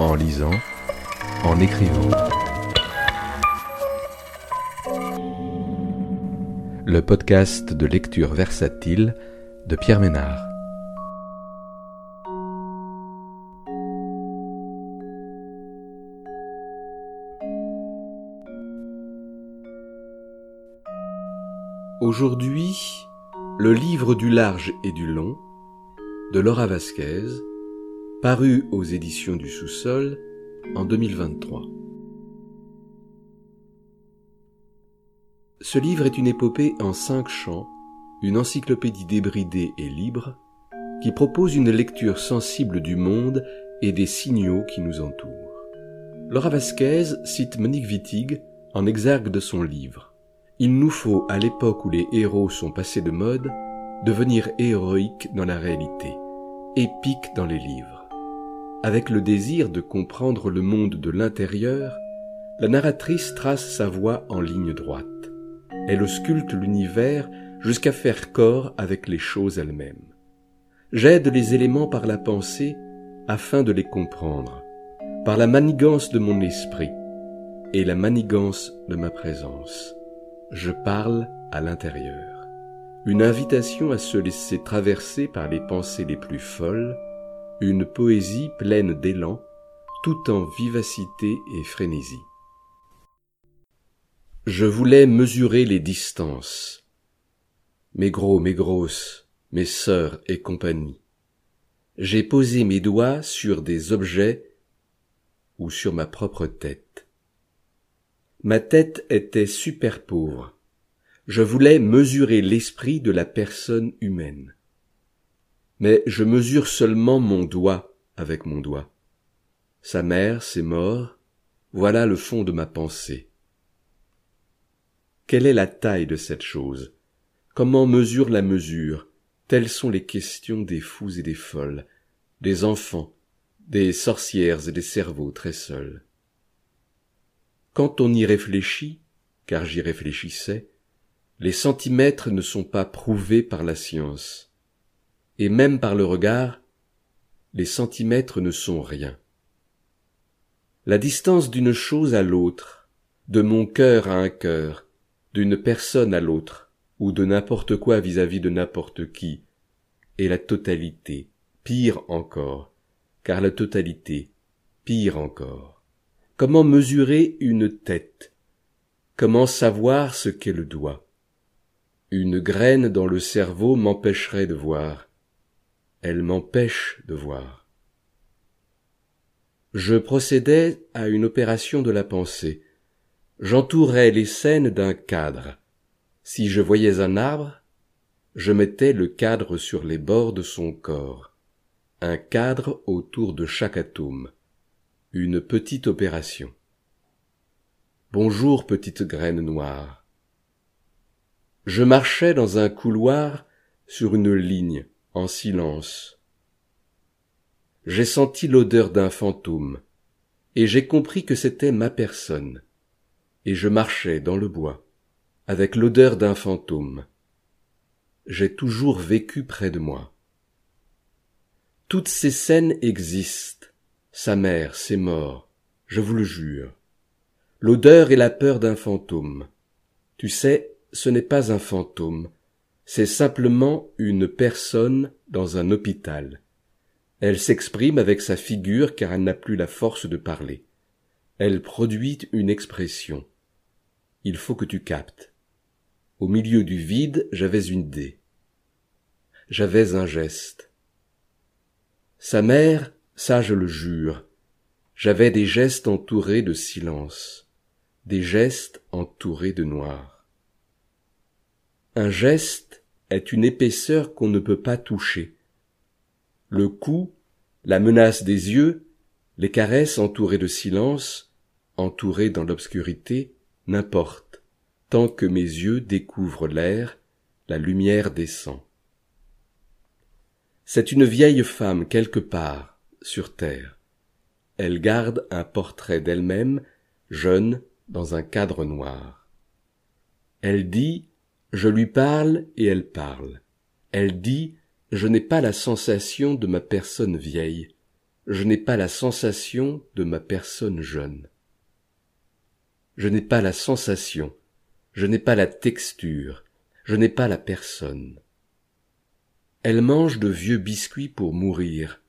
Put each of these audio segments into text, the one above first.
en lisant, en écrivant. Le podcast de lecture versatile de Pierre Ménard. Aujourd'hui, le livre du large et du long de Laura Vasquez, paru aux éditions du sous-sol en 2023. Ce livre est une épopée en cinq chants, une encyclopédie débridée et libre, qui propose une lecture sensible du monde et des signaux qui nous entourent. Laura Vasquez cite Monique Wittig en exergue de son livre. Il nous faut, à l'époque où les héros sont passés de mode, devenir héroïques dans la réalité, épiques dans les livres. Avec le désir de comprendre le monde de l'intérieur, la narratrice trace sa voie en ligne droite. Elle ausculte l'univers jusqu'à faire corps avec les choses elles-mêmes. J'aide les éléments par la pensée afin de les comprendre, par la manigance de mon esprit et la manigance de ma présence. Je parle à l'intérieur. Une invitation à se laisser traverser par les pensées les plus folles, une poésie pleine d'élan, tout en vivacité et frénésie. Je voulais mesurer les distances, mes gros, mes grosses, mes sœurs et compagnie. J'ai posé mes doigts sur des objets ou sur ma propre tête. Ma tête était super pauvre. Je voulais mesurer l'esprit de la personne humaine mais je mesure seulement mon doigt avec mon doigt. Sa mère, c'est mort, voilà le fond de ma pensée. Quelle est la taille de cette chose? Comment mesure la mesure? Telles sont les questions des fous et des folles, des enfants, des sorcières et des cerveaux très seuls. Quand on y réfléchit, car j'y réfléchissais, les centimètres ne sont pas prouvés par la science et même par le regard, les centimètres ne sont rien. La distance d'une chose à l'autre, de mon cœur à un cœur, d'une personne à l'autre, ou de n'importe quoi vis-à-vis de n'importe qui, est la totalité, pire encore, car la totalité, pire encore. Comment mesurer une tête? Comment savoir ce qu'est le doigt? Une graine dans le cerveau m'empêcherait de voir elle m'empêche de voir. Je procédais à une opération de la pensée. J'entourais les scènes d'un cadre. Si je voyais un arbre, je mettais le cadre sur les bords de son corps, un cadre autour de chaque atome, une petite opération. Bonjour petite graine noire. Je marchais dans un couloir sur une ligne, en silence. J'ai senti l'odeur d'un fantôme, et j'ai compris que c'était ma personne, et je marchais dans le bois, avec l'odeur d'un fantôme. J'ai toujours vécu près de moi. Toutes ces scènes existent. Sa mère, c'est mort, je vous le jure. L'odeur et la peur d'un fantôme. Tu sais, ce n'est pas un fantôme, c'est simplement une personne dans un hôpital. Elle s'exprime avec sa figure car elle n'a plus la force de parler. Elle produit une expression. Il faut que tu captes. Au milieu du vide, j'avais une idée. J'avais un geste. Sa mère, ça je le jure, j'avais des gestes entourés de silence, des gestes entourés de noir. Un geste est une épaisseur qu'on ne peut pas toucher. Le cou, la menace des yeux, les caresses entourées de silence, entourées dans l'obscurité, n'importe, tant que mes yeux découvrent l'air, la lumière descend. C'est une vieille femme quelque part, sur terre. Elle garde un portrait d'elle-même, jeune, dans un cadre noir. Elle dit je lui parle et elle parle. Elle dit Je n'ai pas la sensation de ma personne vieille. je n'ai pas la sensation de ma personne jeune. Je n'ai pas la sensation, je n'ai pas la texture, je n'ai pas la personne. Elle mange de vieux biscuits pour mourir,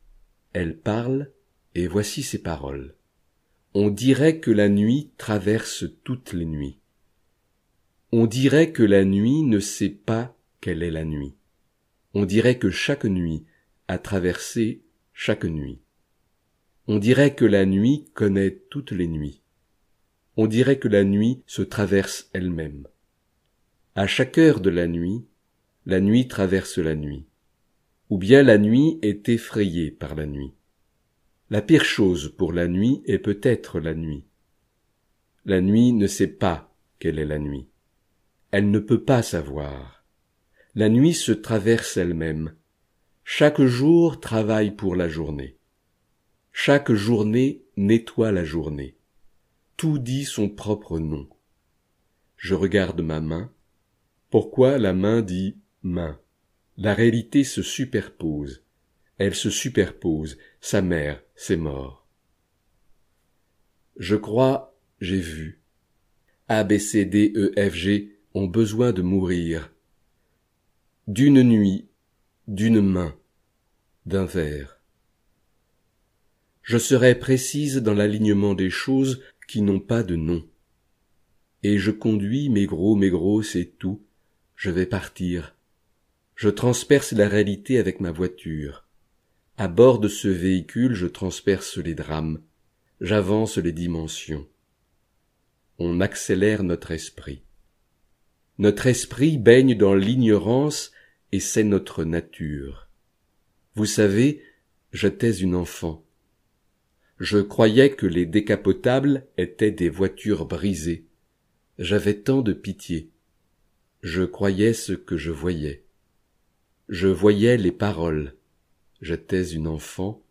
elle parle, et voici ses paroles. On dirait que la nuit traverse toutes les nuits. On dirait que la nuit ne sait pas quelle est la nuit. On dirait que chaque nuit a traversé chaque nuit. On dirait que la nuit connaît toutes les nuits. On dirait que la nuit se traverse elle-même. À chaque heure de la nuit, la nuit traverse la nuit. Ou bien la nuit est effrayée par la nuit. La pire chose pour la nuit est peut-être la nuit. La nuit ne sait pas quelle est la nuit. Elle ne peut pas savoir. La nuit se traverse elle-même. Chaque jour travaille pour la journée. Chaque journée nettoie la journée. Tout dit son propre nom. Je regarde ma main. Pourquoi la main dit main La réalité se superpose. Elle se superpose. Sa mère, c'est mort. Je crois, j'ai vu. A, B, C, D, E, F, G ont besoin de mourir. D'une nuit, d'une main, d'un verre je serai précise dans l'alignement des choses qui n'ont pas de nom. Et je conduis mes gros, mes gros, c'est tout. Je vais partir. Je transperce la réalité avec ma voiture. À bord de ce véhicule, je transperce les drames. J'avance les dimensions. On accélère notre esprit. Notre esprit baigne dans l'ignorance et c'est notre nature. Vous savez, j'étais une enfant. Je croyais que les décapotables étaient des voitures brisées. J'avais tant de pitié. Je croyais ce que je voyais. Je voyais les paroles. J'étais une enfant.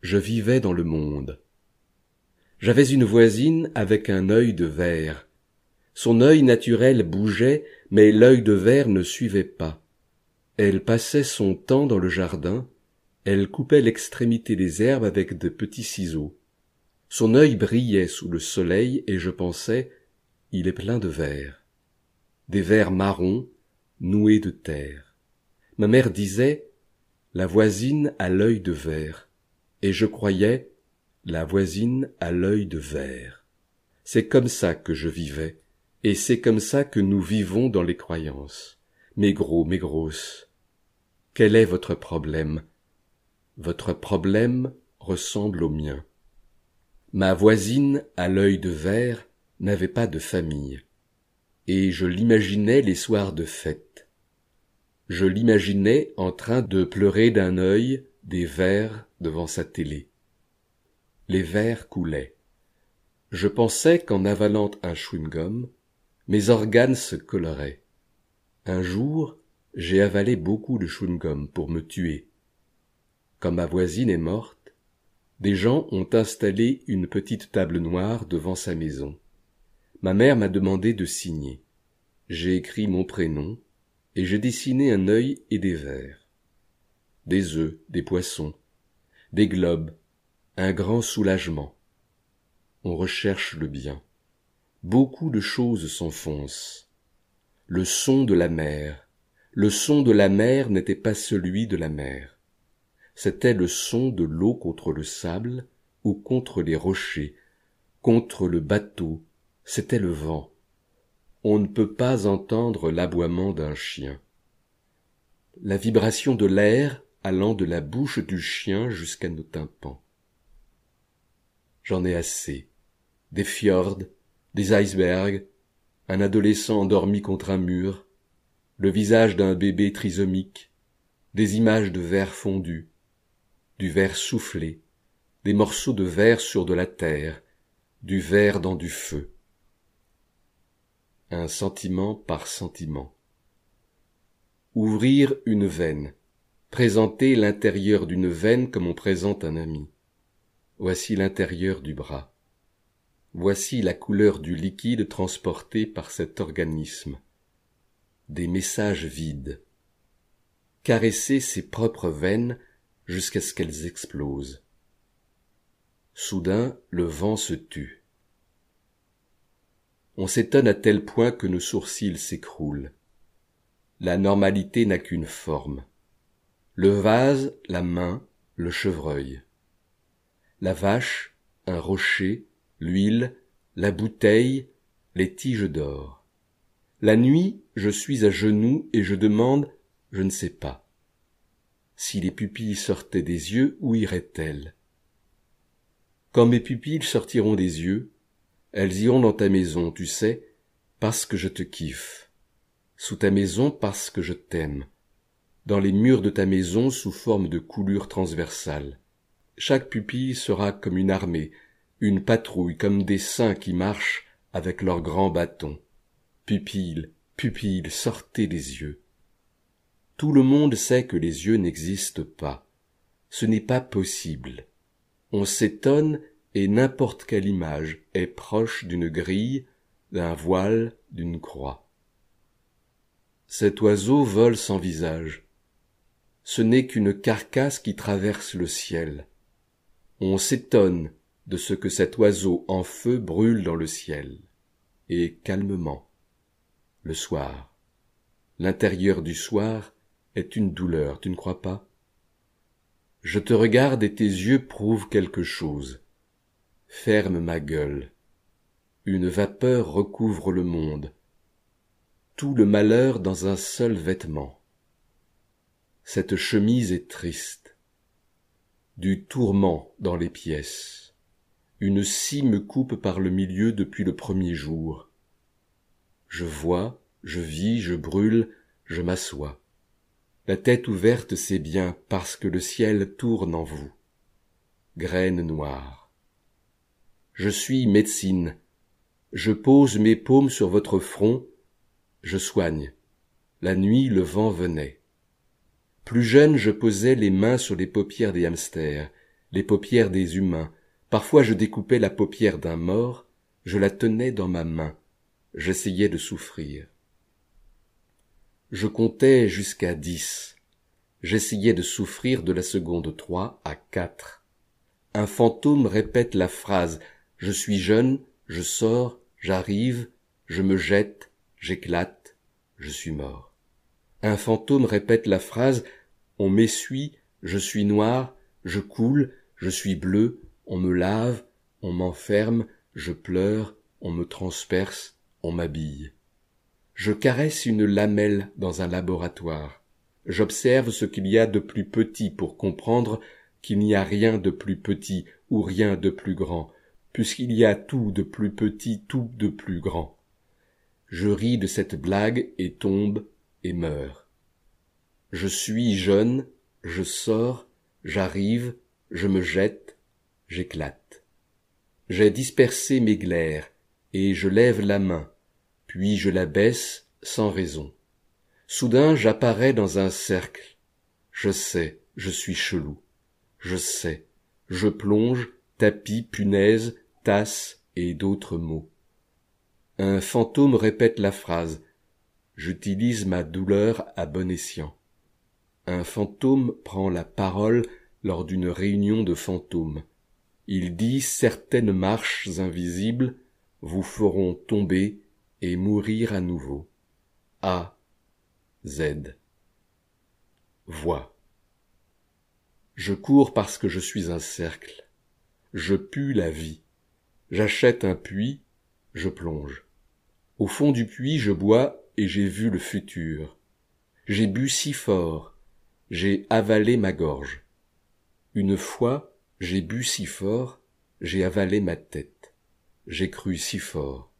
Je vivais dans le monde. J'avais une voisine avec un œil de verre. Son œil naturel bougeait, mais l'œil de verre ne suivait pas. Elle passait son temps dans le jardin, elle coupait l'extrémité des herbes avec de petits ciseaux. Son œil brillait sous le soleil et je pensais, il est plein de vers. Des vers marrons, noués de terre. Ma mère disait, la voisine a l'œil de verre. Et je croyais, la voisine a l'œil de verre. C'est comme ça que je vivais, et c'est comme ça que nous vivons dans les croyances. Mes gros, mes grosses. Quel est votre problème? Votre problème ressemble au mien. Ma voisine à l'œil de verre n'avait pas de famille, et je l'imaginais les soirs de fête. Je l'imaginais en train de pleurer d'un œil des vers devant sa télé. Les vers coulaient. Je pensais qu'en avalant un chewing-gum, mes organes se coleraient. Un jour, j'ai avalé beaucoup de chewing-gum pour me tuer comme ma voisine est morte, des gens ont installé une petite table noire devant sa maison. Ma mère m'a demandé de signer. J'ai écrit mon prénom, et j'ai dessiné un œil et des vers. Des œufs, des poissons, des globes, un grand soulagement. On recherche le bien. Beaucoup de choses s'enfoncent. Le son de la mer. Le son de la mer n'était pas celui de la mer c'était le son de l'eau contre le sable ou contre les rochers, contre le bateau, c'était le vent. On ne peut pas entendre l'aboiement d'un chien. La vibration de l'air allant de la bouche du chien jusqu'à nos tympans. J'en ai assez. Des fjords, des icebergs, un adolescent endormi contre un mur, le visage d'un bébé trisomique, des images de verre fondu, du verre soufflé, des morceaux de verre sur de la terre, du verre dans du feu. Un sentiment par sentiment. Ouvrir une veine, présenter l'intérieur d'une veine comme on présente un ami. Voici l'intérieur du bras. Voici la couleur du liquide transporté par cet organisme. Des messages vides. Caresser ses propres veines jusqu'à ce qu'elles explosent. Soudain, le vent se tut. On s'étonne à tel point que nos sourcils s'écroulent. La normalité n'a qu'une forme. Le vase, la main, le chevreuil. La vache, un rocher, l'huile, la bouteille, les tiges d'or. La nuit, je suis à genoux et je demande, je ne sais pas. Si les pupilles sortaient des yeux, où iraient-elles? Quand mes pupilles sortiront des yeux, elles iront dans ta maison, tu sais, parce que je te kiffe. Sous ta maison parce que je t'aime. Dans les murs de ta maison sous forme de coulures transversales. Chaque pupille sera comme une armée, une patrouille, comme des saints qui marchent avec leurs grands bâtons. Pupille, pupille, sortez des yeux. Tout le monde sait que les yeux n'existent pas. Ce n'est pas possible. On s'étonne et n'importe quelle image est proche d'une grille, d'un voile, d'une croix. Cet oiseau vole sans visage. Ce n'est qu'une carcasse qui traverse le ciel. On s'étonne de ce que cet oiseau en feu brûle dans le ciel. Et calmement. Le soir. L'intérieur du soir est une douleur, tu ne crois pas? Je te regarde et tes yeux prouvent quelque chose. Ferme ma gueule. Une vapeur recouvre le monde. Tout le malheur dans un seul vêtement. Cette chemise est triste. Du tourment dans les pièces. Une scie me coupe par le milieu depuis le premier jour. Je vois, je vis, je brûle, je m'assois. La tête ouverte, c'est bien parce que le ciel tourne en vous. Graine noire. Je suis médecine. Je pose mes paumes sur votre front. Je soigne. La nuit, le vent venait. Plus jeune, je posais les mains sur les paupières des hamsters, les paupières des humains. Parfois, je découpais la paupière d'un mort, je la tenais dans ma main. J'essayais de souffrir. Je comptais jusqu'à dix. J'essayais de souffrir de la seconde trois à quatre. Un fantôme répète la phrase Je suis jeune, je sors, j'arrive, je me jette, j'éclate, je suis mort. Un fantôme répète la phrase On m'essuie, je suis noir, je coule, je suis bleu, on me lave, on m'enferme, je pleure, on me transperce, on m'habille. Je caresse une lamelle dans un laboratoire. J'observe ce qu'il y a de plus petit pour comprendre qu'il n'y a rien de plus petit ou rien de plus grand, puisqu'il y a tout de plus petit, tout de plus grand. Je ris de cette blague et tombe et meurs. Je suis jeune, je sors, j'arrive, je me jette, j'éclate. J'ai dispersé mes glaires, et je lève la main, puis je la baisse sans raison. Soudain j'apparais dans un cercle. Je sais, je suis chelou. Je sais. Je plonge, tapis, punaise, tasse et d'autres mots. Un fantôme répète la phrase. J'utilise ma douleur à bon escient. Un fantôme prend la parole lors d'une réunion de fantômes. Il dit certaines marches invisibles vous feront tomber et mourir à nouveau. A. Z. Voix. Je cours parce que je suis un cercle. Je pue la vie. J'achète un puits, je plonge. Au fond du puits, je bois et j'ai vu le futur. J'ai bu si fort, j'ai avalé ma gorge. Une fois, j'ai bu si fort, j'ai avalé ma tête. J'ai cru si fort.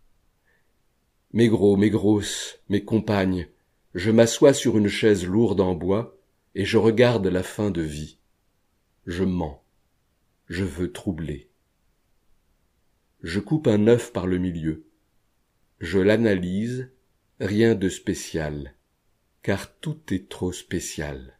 Mes gros, mes grosses, mes compagnes, je m'assois sur une chaise lourde en bois, et je regarde la fin de vie. Je mens. Je veux troubler. Je coupe un œuf par le milieu. Je l'analyse, rien de spécial, car tout est trop spécial.